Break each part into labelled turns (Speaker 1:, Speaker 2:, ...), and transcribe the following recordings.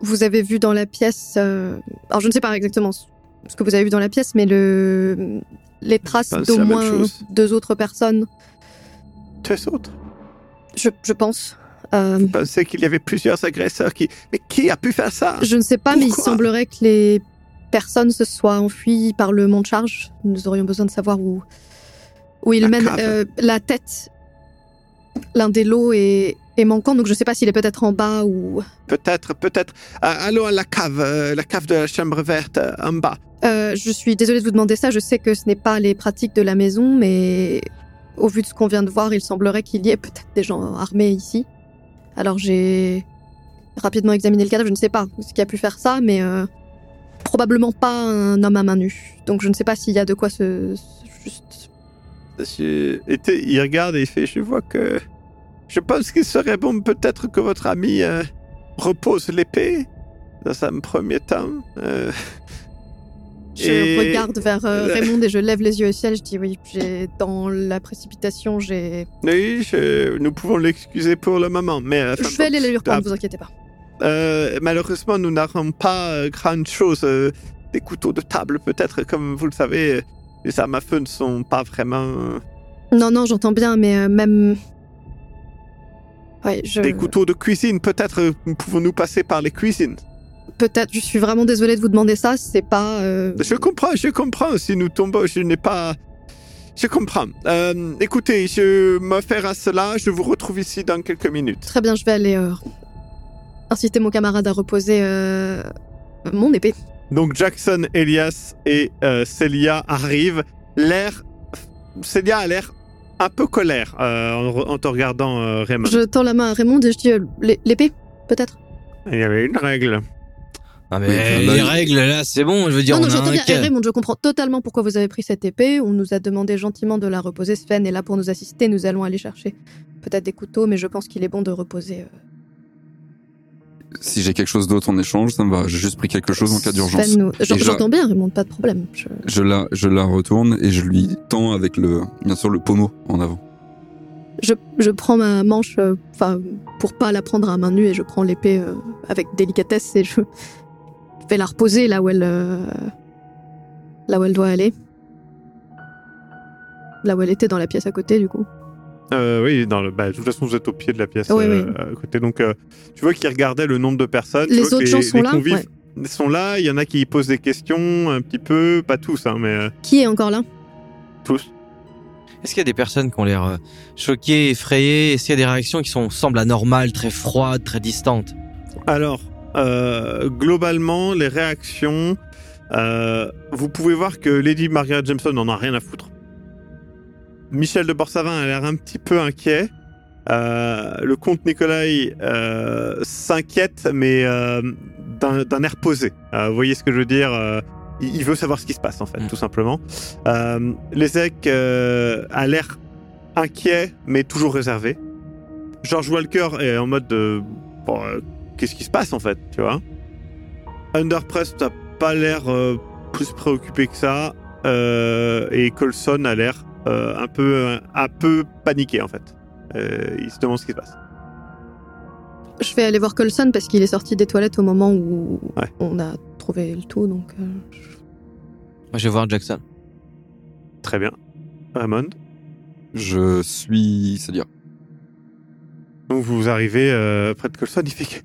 Speaker 1: vous avez vu dans la pièce. euh, Alors, je ne sais pas exactement ce que vous avez vu dans la pièce, mais le, les traces
Speaker 2: Bah, c'est
Speaker 1: d'au moins deux autres personnes,
Speaker 2: Deux autres?
Speaker 1: Je, je pense. Euh,
Speaker 2: Je pensais qu'il y avait plusieurs agresseurs qui... Mais qui a pu faire ça?
Speaker 1: je ne sais pas, mais il semblerait que les personnes se soient enfuies par le mont de charge. Nous aurions besoin de savoir où, où ils
Speaker 2: La
Speaker 1: mènent. Euh, la tête, l'un des lots est, est manquant, donc je ne sais pas s'il est peut-être en bas ou.
Speaker 2: Peut-être, peut-être. Euh, allons à la cave, euh, la cave de la chambre verte, euh, en bas.
Speaker 1: Euh, je suis désolée de vous demander ça. Je sais que ce n'est pas les pratiques de la maison, mais au vu de ce qu'on vient de voir, il semblerait qu'il y ait peut-être des gens armés ici. Alors j'ai rapidement examiné le cadavre. Je ne sais pas ce qui a pu faire ça, mais probablement pas un homme à main nue. Donc je ne sais pas s'il y a de quoi se, se- juste.
Speaker 2: Je- il regarde et il fait, je vois que... Je pense qu'il serait bon peut-être que votre ami euh, repose l'épée dans un premier temps. Euh,
Speaker 1: Je
Speaker 2: Et-
Speaker 1: regarde vers euh, Raymond et je lève les yeux au ciel. Je dis oui. Dans la précipitation, j'ai.
Speaker 2: oui, je- nous pouvons l'excuser pour le moment, mais... euh,
Speaker 1: Je vais aller les lui reprendre.
Speaker 2: ah,
Speaker 1: Vous inquiétez pas.
Speaker 2: Euh, malheureusement, nous n'avons pas grand chose. des couteaux de table, peut-être, comme vous le savez. Les armes à feu ne sont pas vraiment... euh,
Speaker 1: Non, non, j'entends bien, mais euh, même. Ouais, je.
Speaker 2: Des couteaux de cuisine, peut-être euh, pouvons-nous passer par les cuisines.
Speaker 1: Peut-être, je suis vraiment désolée de vous demander ça, c'est pas... euh,
Speaker 2: Je comprends, je comprends. Si nous tombons, je n'ai pas... Je comprends. Euh, écoutez, je me faire à cela. Je vous retrouve ici dans quelques minutes.
Speaker 1: Très bien, je vais aller inciter mon camarade à reposer mon épée.
Speaker 2: Donc Jackson, Elias et euh, Celia arrivent. L'air... Celia a l'air un peu colère euh, en, re- en te regardant, euh, Raymond.
Speaker 1: Je tends la main à Raymond et je dis euh, l'é- l'épée, peut-être?
Speaker 2: Il y avait une règle.
Speaker 3: Ah mais
Speaker 4: Oui,
Speaker 3: les
Speaker 4: il-
Speaker 3: règles là, c'est bon, je veux dire
Speaker 1: Non, non,
Speaker 3: on a un
Speaker 1: bien. Eh, Raymond, je comprends totalement pourquoi vous avez pris cette épée. On nous a demandé gentiment de la reposer. Sven est là pour nous assister. Nous allons aller chercher peut-être des couteaux, mais je pense qu'il est bon de reposer. Euh,
Speaker 4: Si j'ai quelque chose d'autre en échange, ça me va. J'ai juste pris quelque chose en cas d'urgence.
Speaker 1: Nous- J'entends bien, Raymond, pas de problème. Je-
Speaker 4: Je la, je la retourne et je lui tends avec le, bien sûr, le pommeau en avant.
Speaker 1: Je, je prends ma manche, euh, enfin, pour pas la prendre à main nue, et je prends l'épée euh, avec délicatesse et je vais la reposer là où elle, euh, là où elle doit aller. Là où elle était dans la pièce à côté, du coup.
Speaker 2: Euh, oui, dans le, bah, de toute façon, vous êtes au pied de la pièce
Speaker 1: Oui,
Speaker 2: euh,
Speaker 1: oui.
Speaker 2: à côté. Donc, euh, tu vois qu'il regardait le nombre de personnes. Tu
Speaker 1: Les
Speaker 2: vois
Speaker 1: autres gens sont là
Speaker 2: convives sont là. Il y en a qui posent des questions un petit peu, pas tous, hein, mais
Speaker 1: Qui est encore là?
Speaker 2: tous.
Speaker 3: Est-ce qu'il y a des personnes qui ont l'air choquées, effrayées? Est-ce qu'il y a des réactions qui sont semblent anormales, très froides, très distantes?
Speaker 2: Alors, euh, globalement, les réactions, euh, vous pouvez voir que Lady Margaret Jameson n'en a rien à foutre. Michel de Borsavin a l'air un petit peu inquiet. Euh, le comte Nicolai euh, s'inquiète, mais euh, d'un air posé. Vous voyez ce que je veux dire il, veut savoir ce qui se passe, en fait,
Speaker 3: Mm.
Speaker 2: tout simplement. Euh, euh, a l'air inquiet, mais toujours réservé. George Walker est en mode de... bon, qu'est-ce qui se passe en fait, tu vois? Underpress n'a pas l'air plus préoccupé que ça, et Colson a l'air euh, un peu un peu paniqué en fait. Euh, il se demande ce qui se passe.
Speaker 1: Je vais aller voir Colson parce qu'il est sorti des toilettes au moment où
Speaker 2: Ouais.
Speaker 1: on a trouvé le tout, donc... euh,
Speaker 3: Moi je vais voir Jackson.
Speaker 2: Très bien. Raymond.
Speaker 4: Je suis Célia.
Speaker 2: Donc vous arrivez euh, près de Colson, il fait que-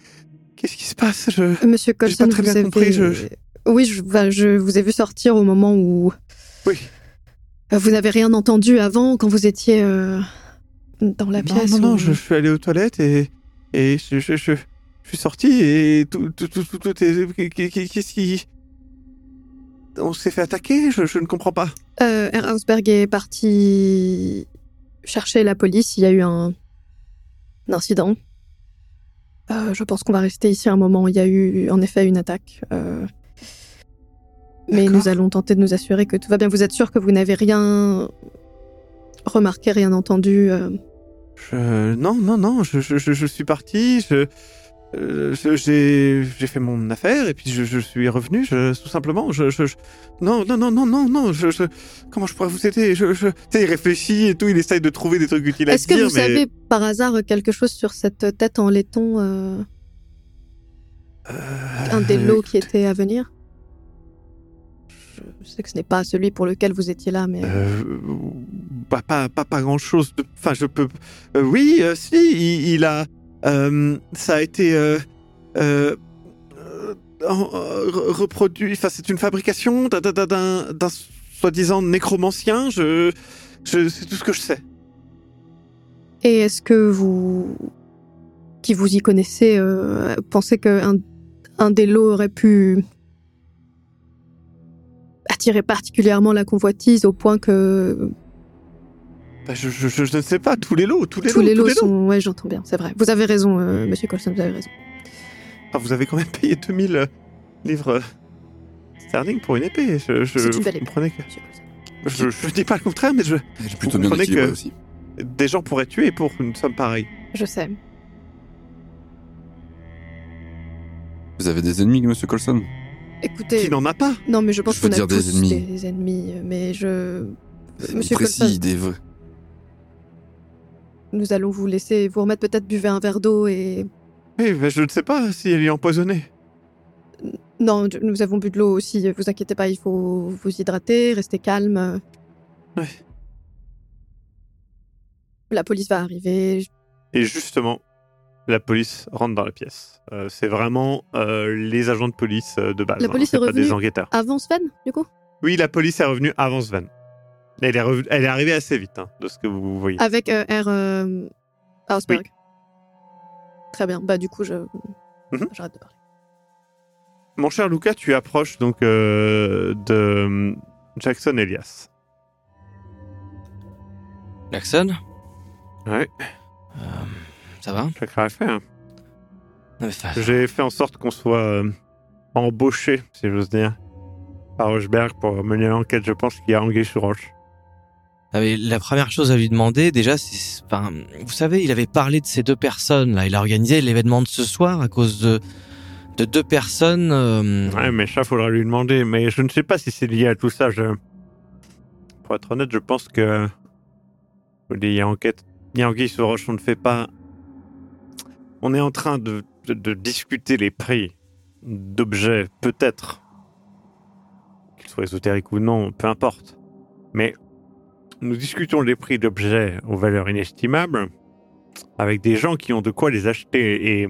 Speaker 2: qu'est-ce qui se passe? Je...
Speaker 1: Monsieur Colson,
Speaker 2: pas très
Speaker 1: vous
Speaker 2: bien
Speaker 1: avez...
Speaker 2: compris, je-
Speaker 1: Oui, je, je vous ai vu sortir au moment où...
Speaker 2: Oui.
Speaker 1: Euh, Vous n'avez rien entendu avant, quand vous étiez euh, dans la
Speaker 2: non,
Speaker 1: pièce
Speaker 2: non, non,
Speaker 1: où-
Speaker 2: je, je suis allé aux toilettes et, et je, je, suis sorti et tout, tout, tout, tout, est... Qu'est-ce qui... On s'est fait attaquer je, ne comprends pas.
Speaker 1: Euh, Hausberg est parti chercher la police. Il y a eu un, un incident. Euh, je pense qu'on va rester ici un moment. Il y a eu en effet une attaque. Euh, Mais nous allons tenter de nous assurer que tout va bien. Vous êtes sûr que vous n'avez rien remarqué, rien entendu euh,
Speaker 2: Je... Non, non, non, je, je, je, suis parti, je... euh, j'ai fait mon affaire et puis je, je suis revenu, je, tout simplement. Je, je, Non, non, non, non, non, non, je, comment je pourrais vous aider? Je, il réfléchit et tout, il essaye de trouver des trucs utiles à
Speaker 1: Est-ce que vous
Speaker 2: mais...
Speaker 1: savez par hasard quelque chose sur cette tête en laiton, euh, un des lots qui était à venir? Je sais que ce n'est pas celui pour lequel vous étiez là, mais
Speaker 2: Euh, pas, pas, pas, pas grand chose. De... Enfin, je peux. Euh, oui, euh, si, il, il a. euh, ça a été. euh, reproduit. Enfin, c'est une fabrication d'un- soi-disant nécromancien. Je. je c'est tout ce que je sais.
Speaker 1: Et est-ce que vous, qui vous y connaissez, pensez qu'un un des lots aurait pu attirer particulièrement la convoitise au point que
Speaker 2: Bah, je, je, je, je ne sais pas. Tous les lots, tous les
Speaker 1: tous
Speaker 2: lots,
Speaker 1: les
Speaker 2: tous
Speaker 1: lots
Speaker 2: les lots.
Speaker 1: sont... Ouais, j'entends bien, c'est vrai. Vous avez raison, euh, Monsieur Colson, vous avez raison.
Speaker 2: Enfin, vous avez quand même payé 2000 euh, livres euh, sterling pour une épée. Je, je,
Speaker 1: C'est une belle épée.
Speaker 2: que. Je, je dis pas le contraire, mais je,
Speaker 4: J'ai plutôt bien
Speaker 2: que-
Speaker 4: aussi.
Speaker 2: des gens pourraient tuer pour une somme pareille.
Speaker 1: Je sais.
Speaker 4: Vous avez des ennemis, monsieur Colson?
Speaker 1: Écoutez,
Speaker 2: Qui n'en a pas
Speaker 1: non, mais je pense qu'on a
Speaker 4: dire des
Speaker 1: tous
Speaker 4: ennemis.
Speaker 1: des ennemis, mais je... Monsieur
Speaker 4: Précis,
Speaker 1: Colson,
Speaker 4: des vrais.
Speaker 1: nous allons vous laisser vous remettre peut-être buvez un verre d'eau et...
Speaker 2: Oui, mais je ne sais pas si elle est empoisonnée.
Speaker 1: Non, nous avons bu de l'eau aussi, vous inquiétez pas, il faut vous hydrater, rester calme.
Speaker 2: Ouais.
Speaker 1: La police va arriver,
Speaker 2: Et justement, la police rentre dans la pièce. Euh, c'est vraiment euh, les agents de police euh, de base.
Speaker 1: La police
Speaker 2: c'est
Speaker 1: est revenue
Speaker 2: des enquêteurs.
Speaker 1: avant Sven, du coup?
Speaker 2: Oui, la police est revenue avant Sven. Elle est, revenue- elle est arrivée assez vite, hein, de ce que vous voyez.
Speaker 1: Avec euh, R. euh, Hausberg. Très bien, bah du coup, je... J'arrête de parler.
Speaker 2: Mon cher Lucas, tu approches donc euh, de Jackson Elias.
Speaker 3: Jackson?
Speaker 2: Ouais,
Speaker 3: Euh, Ça va
Speaker 2: j'ai.
Speaker 3: Non, mais
Speaker 2: fait en sorte qu'on soit euh, embauché, si j'ose dire, par Rochberg pour mener l'enquête. Je pense qu'il y a anguille sur roche.
Speaker 3: Ah, mais la première chose à lui demander, déjà, c'est, enfin, vous savez, il avait parlé de ces deux personnes là. Il a organisé l'événement de ce soir à cause de de deux personnes. euh,
Speaker 2: Ouais, mais ça, faudra lui demander. Mais je ne sais pas si c'est lié à tout ça. Je... Pour être honnête, je pense que. Il y a enquête. Il y a anguille sur roche, on ne fait pas. On est en train de, de, de discuter les prix d'objets, peut-être. Qu'ils soient ésotériques ou non, peu importe. Mais nous discutons les prix d'objets aux valeurs inestimables avec des gens qui ont de quoi les acheter et.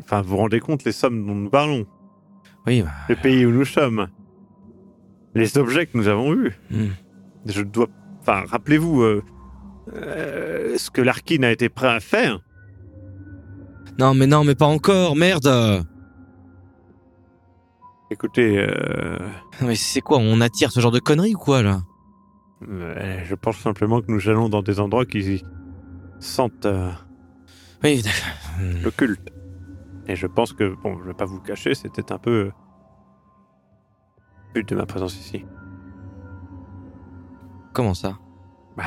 Speaker 2: Enfin, vous vous rendez compte les sommes dont nous parlons
Speaker 3: Oui, bah,
Speaker 2: le pays où nous sommes, les objets que nous avons eus.
Speaker 3: hmm.
Speaker 2: Je dois. Enfin, rappelez-vous euh, euh, ce que Larkin a été prêt à faire.
Speaker 3: Non, mais non, mais pas encore, merde.
Speaker 2: Écoutez, euh,
Speaker 3: Mais c'est quoi On attire ce genre de conneries ou quoi là?
Speaker 2: euh, je pense simplement que nous allons dans des endroits qui sentent euh,
Speaker 3: Oui, d'accord.
Speaker 2: Le culte. Et je pense que, bon, je vais pas vous le cacher, c'était un peu euh, le but de ma présence ici.
Speaker 3: Comment ça?
Speaker 2: Bah,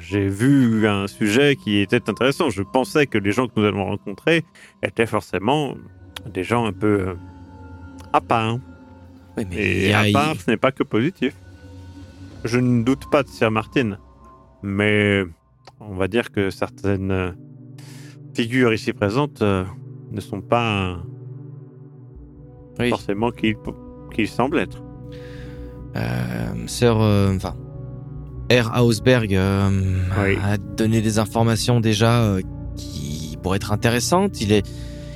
Speaker 2: j'ai vu un sujet qui était intéressant. Je pensais que les gens que nous allons rencontrer étaient forcément des gens un peu euh, à part.
Speaker 3: Oui, mais il
Speaker 2: Et à part, ce n'est pas que positif. Je ne doute pas de Sir Martin, mais on va dire que certaines euh, figures ici présentes euh, ne sont pas
Speaker 3: Oui.
Speaker 2: forcément qui qui semblent être.
Speaker 3: Euh, Sir, euh, enfin, R. Hausberg euh,
Speaker 2: Oui.
Speaker 3: a donné des informations déjà euh, qui pourraient être intéressantes. Il est,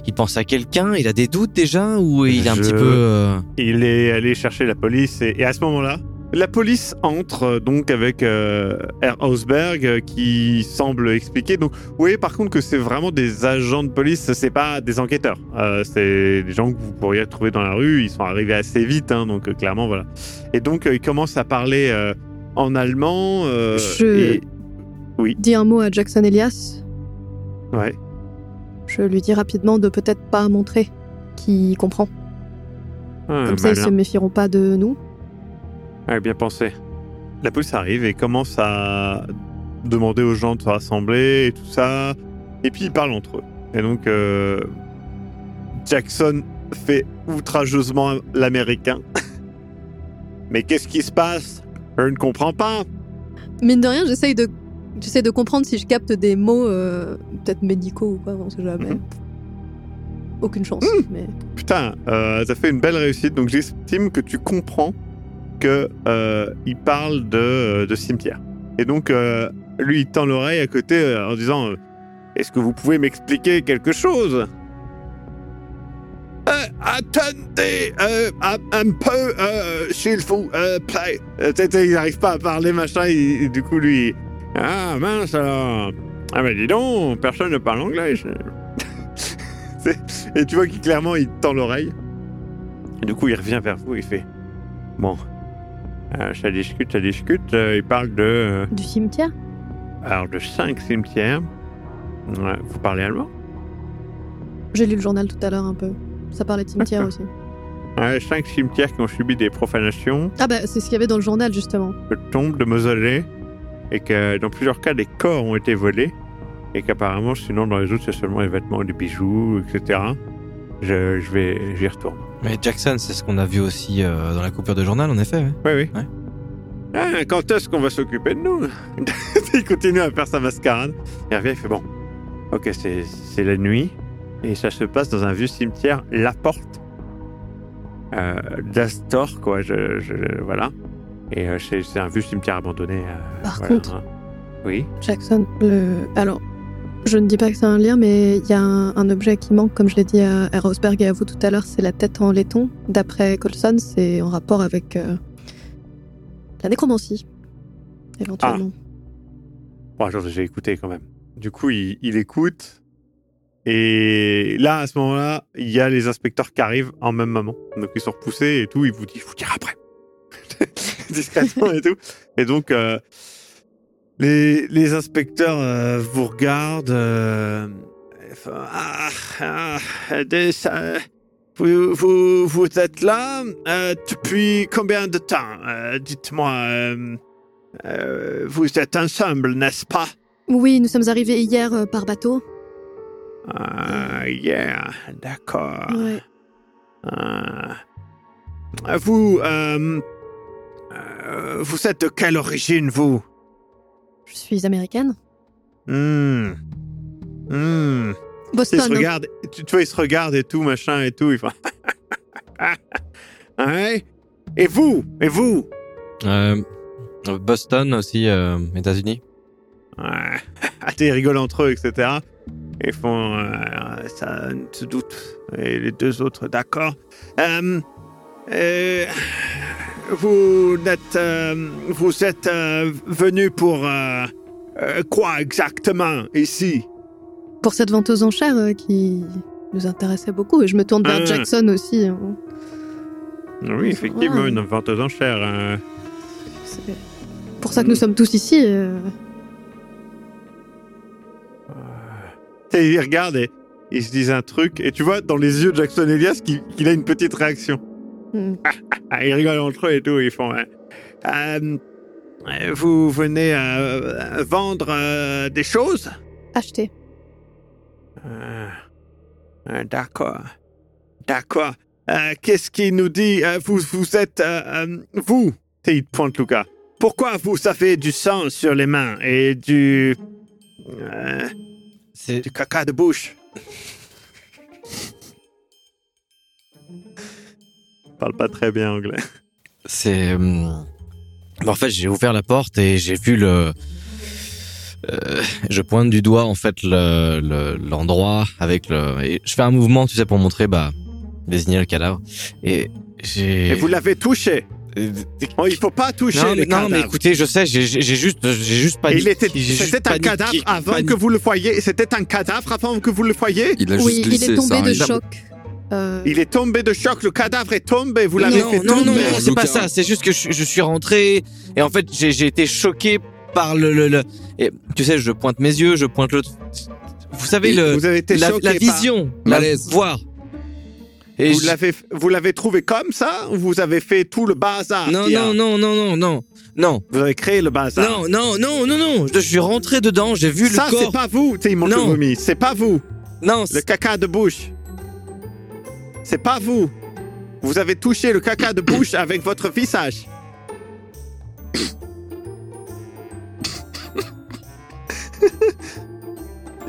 Speaker 3: il pense à quelqu'un. Il a des doutes déjà ou il est un petit peu. euh,
Speaker 2: Il est allé chercher la police et, et à ce moment-là, la police entre donc avec euh, R. Hausberg euh, qui semble expliquer. Donc, vous voyez par contre que c'est vraiment des agents de police, c'est pas des enquêteurs. Euh, c'est des gens que vous pourriez trouver dans la rue. Ils sont arrivés assez vite, hein, donc clairement voilà. Et donc ils commencent à parler en allemand. euh,
Speaker 1: Je-
Speaker 2: et-
Speaker 1: Dis un mot à Jackson Elias.
Speaker 2: ouais.
Speaker 1: Je lui dis rapidement de peut-être pas montrer qui comprend.
Speaker 2: Ah,
Speaker 1: Comme ça, ils se méfieront pas de nous.
Speaker 2: Ouais, bien pensé. La police arrive et commence à demander aux gens de se rassembler et tout ça. Et puis ils parlent entre eux. Et donc euh, Jackson fait outrageusement l'américain. Mais qu'est-ce qui se passe? Je ne comprends pas.
Speaker 1: Mine de rien, j'essaye de, j'essaie de comprendre si je capte des mots, euh, peut-être médicaux ou quoi, on sait jamais.
Speaker 2: Mhm.
Speaker 1: Aucune chance, mais
Speaker 2: Putain, euh, ça fait une belle réussite. Donc j'estime que tu comprends que euh, parle de, de cimetière. Et donc euh, lui, il tend l'oreille à côté euh, en disant euh, Est-ce que vous pouvez m'expliquer quelque chose? Euh, Attendez euh, un, un peu, euh, s'il vous plaît. Sais, il n'arrive pas à parler, machin. du coup, lui, ah mince alors. Ah mais dis donc, personne ne parle anglais. et tu vois qu'il clairement il tend l'oreille. Du coup il revient vers vous il fait Bon, euh, ça discute, ça discute. euh, il parle de, euh,
Speaker 1: du cimetière?
Speaker 2: alors de cinq cimetières. Vous parlez allemand?
Speaker 1: J'ai lu le journal tout à l'heure un peu. Ça parlait de cimetière aussi.
Speaker 2: ouais, Cinq cimetières qui ont subi des profanations,
Speaker 1: Ah bah, c'est ce qu'il y avait dans le journal, justement.
Speaker 2: de tombes, de mausolées, et que dans plusieurs cas des corps ont été volés, et qu'apparemment sinon dans les autres c'est seulement des vêtements, des bijoux, etc. Je, je vais, j'y retourne.
Speaker 3: Mais Jackson, c'est ce qu'on a vu aussi euh, dans la coupure de journal, en effet. ouais.
Speaker 2: Oui, oui.
Speaker 3: Ouais.
Speaker 2: Ah, quand est-ce qu'on va s'occuper de nous? Il continue à faire sa mascarade. Il revient, il fait bon. Ok, c'est c'est la nuit et ça se passe dans un vieux cimetière, La Porte, euh, d'Astor, quoi. Je, je- voilà. Et euh, c'est un vieux cimetière abandonné. euh,
Speaker 1: Par
Speaker 2: voilà,
Speaker 1: contre-
Speaker 2: hein. Oui.
Speaker 1: Jackson, le... Alors, je ne dis pas que c'est un lien, mais il y a un, un objet qui manque, comme je l'ai dit à, à Rosberg et à vous tout à l'heure, c'est la tête en laiton. D'après Colson, c'est en rapport avec euh, la nécromancie, éventuellement.
Speaker 2: Bon, attends, j'ai écouté quand même. Du coup, il, il écoute. Et là, à ce moment-là, il y a les inspecteurs qui arrivent en même moment. Donc, ils sont repoussés et tout. Il vous dit, je vous dirai après. Discrètement et tout. Et donc, euh, les, inspecteurs euh, vous regardent. euh, ah, ah, vous, êtes là depuis combien de temps Dites-moi. vous êtes ensemble, n'est-ce pas?
Speaker 1: Oui, nous sommes arrivés hier par bateau.
Speaker 2: Ah, yeah, d'accord.
Speaker 1: Ouais.
Speaker 2: Ah. Vous, euh, euh, vous êtes de quelle origine, vous?
Speaker 1: Je suis américaine.
Speaker 2: Hmm. Hmm.
Speaker 1: Boston.
Speaker 2: se
Speaker 1: hein.
Speaker 2: regarde, tu, tu vois, il se regarde et tout, machin et tout. Il fait... ouais. Et vous? Et vous?
Speaker 3: Euh, Boston aussi, euh, États-Unis.
Speaker 2: Ouais. ils rigolent entre eux, etc. Ils font euh, ça ne se doute. Et les deux autres, d'accord. Euh, euh, vous êtes, vous êtes venu pour quoi exactement ici?
Speaker 1: Pour cette vente aux enchères euh, qui nous intéressait beaucoup. Et je me tourne vers
Speaker 2: Ah.
Speaker 1: Jackson aussi. hein.
Speaker 2: Oui, effectivement,
Speaker 1: Ouais.
Speaker 2: une vente aux enchères. euh.
Speaker 1: C'est pour ça que nous sommes tous ici.
Speaker 2: Et ils regardent et ils se disent un truc. Et tu vois, dans les yeux de Jackson Elias, qu'il a une petite réaction.
Speaker 1: Hmm.
Speaker 2: Ah, ils rigolent entre eux et tout. Ils font. euh, Euh, vous venez euh, vendre euh, des choses?
Speaker 1: Acheter.
Speaker 2: D'accord. D'accord. Qu'est-ce qu'il nous dit? Vous, vous êtes. vous Et il pointe Lucas. Pourquoi vous avez du sang sur les mains et du.
Speaker 3: C'est
Speaker 2: du caca de bouche Parle pas très bien anglais.
Speaker 3: C'est. hum, bah, en fait, j'ai ouvert la porte et j'ai vu le. Euh, je pointe du doigt en fait le le- l'endroit avec le. Et je fais un mouvement, tu sais, pour montrer bah désigner le cadavre. Et j'ai.
Speaker 2: Et vous l'avez touché Oh, Il faut pas toucher
Speaker 3: non,
Speaker 2: les
Speaker 3: mais, non, mais écoutez, je sais, j'ai juste, j'ai juste paniqué.
Speaker 2: il était, c'était un cadavre avant que vous le voyiez. C'était un cadavre avant que vous le voyiez.
Speaker 4: Il a
Speaker 1: Oui,
Speaker 4: juste
Speaker 1: il
Speaker 4: glissé,
Speaker 1: est
Speaker 4: ça
Speaker 1: tombé de
Speaker 4: arrive.
Speaker 1: choc. Euh,
Speaker 2: Il est tombé de choc. Le cadavre est tombé. Vous l'avez
Speaker 3: non,
Speaker 2: fait
Speaker 3: non, non,
Speaker 2: tomber.
Speaker 3: non, c'est pas ça. C'est juste que je, je suis rentré et en fait j'ai été choqué par le, le, le- et, tu sais, je pointe mes yeux, je pointe l'autre. Vous savez
Speaker 2: Et
Speaker 3: le
Speaker 2: vous avez été
Speaker 3: la, la
Speaker 2: par-
Speaker 3: vision, la
Speaker 4: Malaise.
Speaker 3: voir. Et
Speaker 2: vous
Speaker 3: je-
Speaker 2: l'avez, vous l'avez trouvé comme ça ou vous avez fait tout le bazar
Speaker 3: Non,
Speaker 2: a
Speaker 3: non, non, non, non, non, non,
Speaker 2: Vous avez créé le bazar.
Speaker 3: non, non, non, non, non. Je suis rentré dedans, j'ai vu
Speaker 2: ça,
Speaker 3: le
Speaker 2: c'est
Speaker 3: corps.
Speaker 2: pas vous. Sais, il montre
Speaker 3: Non.
Speaker 2: le vomi. C'est pas vous.
Speaker 3: Non,
Speaker 2: Le
Speaker 3: c'est-
Speaker 2: caca de bouche. C'est pas vous. Vous avez touché le caca de bouche avec votre visage.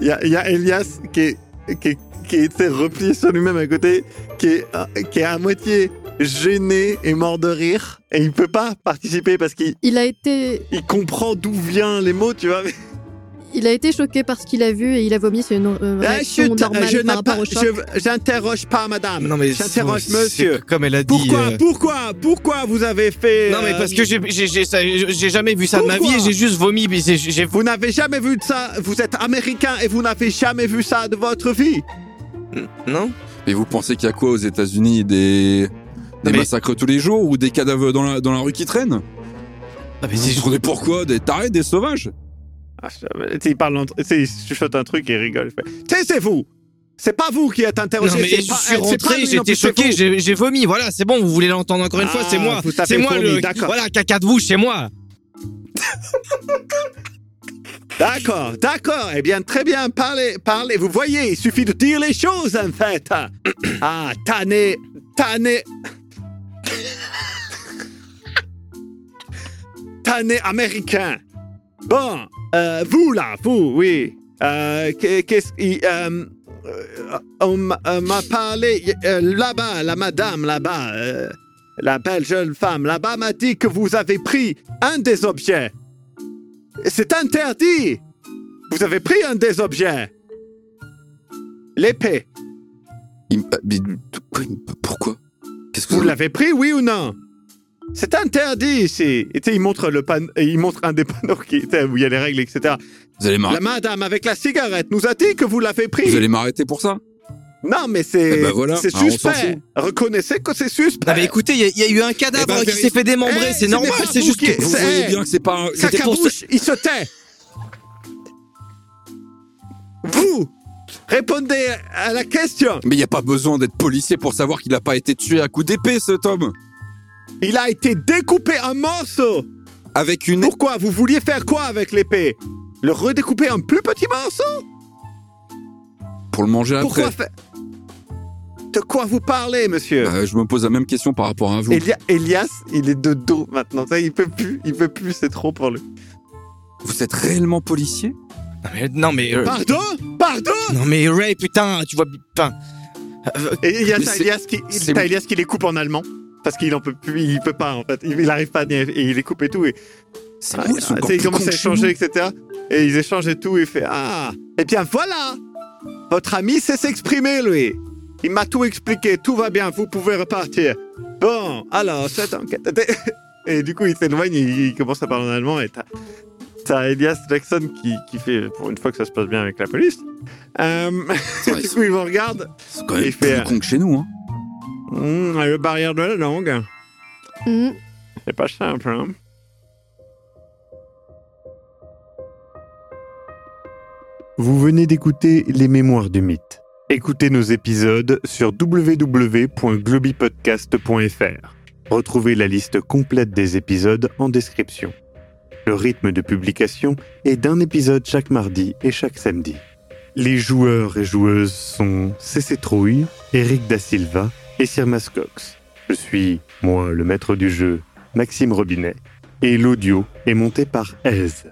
Speaker 2: Il y, a- il y a Elias qui qui, qui était replié sur lui-même à côté, qui est, qui est à moitié gêné et mort de rire. Et il peut pas participer parce qu'il
Speaker 1: Il a été,
Speaker 2: il comprend d'où viennent les mots, tu vois.
Speaker 1: il a été choqué par ce qu'il a vu et il a vomi. C'est une euh,
Speaker 2: Ah,
Speaker 1: réaction normale
Speaker 2: je
Speaker 1: par rapport
Speaker 2: pas-
Speaker 1: au choc.
Speaker 2: je- J'interroge pas madame.
Speaker 3: non mais
Speaker 2: J'interroge monsieur.
Speaker 3: Comme elle a dit.
Speaker 2: Pourquoi,
Speaker 3: euh,
Speaker 2: pourquoi, pourquoi vous avez fait.
Speaker 3: Non mais
Speaker 2: euh,
Speaker 3: parce que j'ai jamais vu ça de ma vie et j'ai juste vomi.
Speaker 2: Vous n'avez jamais vu de ça. Vous êtes américain et vous n'avez jamais vu ça de votre vie.
Speaker 3: Non.
Speaker 4: Et vous pensez qu'il y a quoi aux États-Unis Des, des
Speaker 3: mais-
Speaker 4: massacres tous les jours ou des cadavres dans la, dans la rue qui traînent?
Speaker 3: Ah, mais
Speaker 4: Vous
Speaker 3: c'est-
Speaker 4: vous prenez pourquoi Des tarés, des sauvages?
Speaker 2: Ah, je- tu sais, il parle, entre- tu sais, il chuchote un truc et il rigole. sais, c'est vous. C'est pas vous qui êtes interrogé.
Speaker 3: Non mais
Speaker 2: c'est
Speaker 3: je
Speaker 2: pas-
Speaker 3: suis rentré, j'étais choqué,
Speaker 2: vous.
Speaker 3: j'ai vomi. Voilà, c'est bon, vous voulez l'entendre encore une fois,
Speaker 2: Ah,
Speaker 3: c'est moi,
Speaker 2: vous
Speaker 3: c'est moi le,
Speaker 2: d'accord.
Speaker 3: voilà, caca de bouche, c'est moi.
Speaker 2: D'accord, d'accord. Eh bien, très bien. Parlez, parlez. Vous voyez, il suffit de dire les choses, en fait. Ah, tanné, tanné. tanné américain. Bon, euh, vous là, vous, oui. Euh, qu'est- qu'est-ce qu'il. euh, euh, on m'a parlé là-bas, la madame là-bas, la belle jeune femme là-bas m'a dit que vous avez pris un des objets. C'est interdit. Vous avez pris un des objets. L'épée.
Speaker 4: Il mais Pourquoi? Qu'est-ce que
Speaker 2: Vous
Speaker 4: vous
Speaker 2: l'avez pris, oui ou non? C'est interdit ici. Et il montre le pan... il montre un des panneaux qui, où il y a les règles, etc.
Speaker 4: Vous allez
Speaker 2: La
Speaker 4: m'arrêter
Speaker 2: madame avec la cigarette nous a dit que vous l'avez pris.
Speaker 4: Vous allez m'arrêter pour ça?
Speaker 2: Non, mais c'est
Speaker 4: Eh ben voilà,
Speaker 2: c'est
Speaker 4: ah,
Speaker 2: suspect. Reconnaissez que c'est suspect.
Speaker 3: Non mais écoutez, il y a- il y, a eu un cadavre
Speaker 4: Eh ben,
Speaker 3: qui s'est fait démembrer,
Speaker 2: Eh,
Speaker 3: c'est
Speaker 2: ce
Speaker 3: normal, c'est juste. que-
Speaker 4: Vous voyez bien que c'est pas.
Speaker 2: Cacabouche, il se tait. Vous répondez à la question.
Speaker 4: Mais il n'y a pas besoin d'être policier pour savoir qu'il n'a pas été tué à coups d'épée, cet homme.
Speaker 2: Il a été découpé en morceaux.
Speaker 4: Avec une.
Speaker 2: Pourquoi Vous vouliez faire quoi avec l'épée? Le redécouper en plus petits morceaux?
Speaker 4: Pour le manger après.
Speaker 2: Pourquoi faire De quoi vous parlez, monsieur
Speaker 4: Bah, je me pose la même question par rapport à vous.
Speaker 2: Elia- Elias, il est de dos maintenant. Ça, il peut plus, il peut plus, c'est trop pour lui.
Speaker 4: Vous êtes réellement policier?
Speaker 3: Non mais, non mais, euh,
Speaker 2: Pardon? Pardon?
Speaker 3: Non mais Ray, putain, tu vois, putain. Euh,
Speaker 2: Et il y a Elias qui, Elias qui les coupe en allemand. Parce qu'il en peut plus, il peut pas en fait. Il, il arrive pas et il les coupe et tout. Et,
Speaker 4: C'est
Speaker 2: Ah,
Speaker 4: ils plus
Speaker 2: commencent à échanger, etc. Et ils échangent et tout. Et il fait Ah Eh bien voilà Votre ami sait s'exprimer, lui. Il m'a tout expliqué. Tout va bien. Vous pouvez repartir. Bon, alors, cette enquête. Et du coup, il s'éloigne et il commence à parler en allemand. Et t'as, t'as Elias Jackson qui, qui fait, pour une fois que ça se passe bien avec la police. Euh,
Speaker 4: vrai,
Speaker 2: du coup, il vous regarde.
Speaker 4: C'est quand même
Speaker 2: Il
Speaker 4: plus
Speaker 2: fait-
Speaker 4: con que chez nous. Hein.
Speaker 2: Hum, le barrière de la langue.
Speaker 1: Hmm.
Speaker 2: C'est pas simple, hein. Vous venez d'écouter Les Mémoires du Mythe. Écoutez nos épisodes sur www.globipodcast.fr. Retrouvez la liste complète des épisodes en description. Le rythme de publication est d'un épisode chaque mardi et chaque samedi. Les joueurs et joueuses sont CC Trouille, Eric Da Silva et Sirmas Cox. Je suis, moi, le maître du jeu, Maxime Robinet, et l'audio est monté par Aise.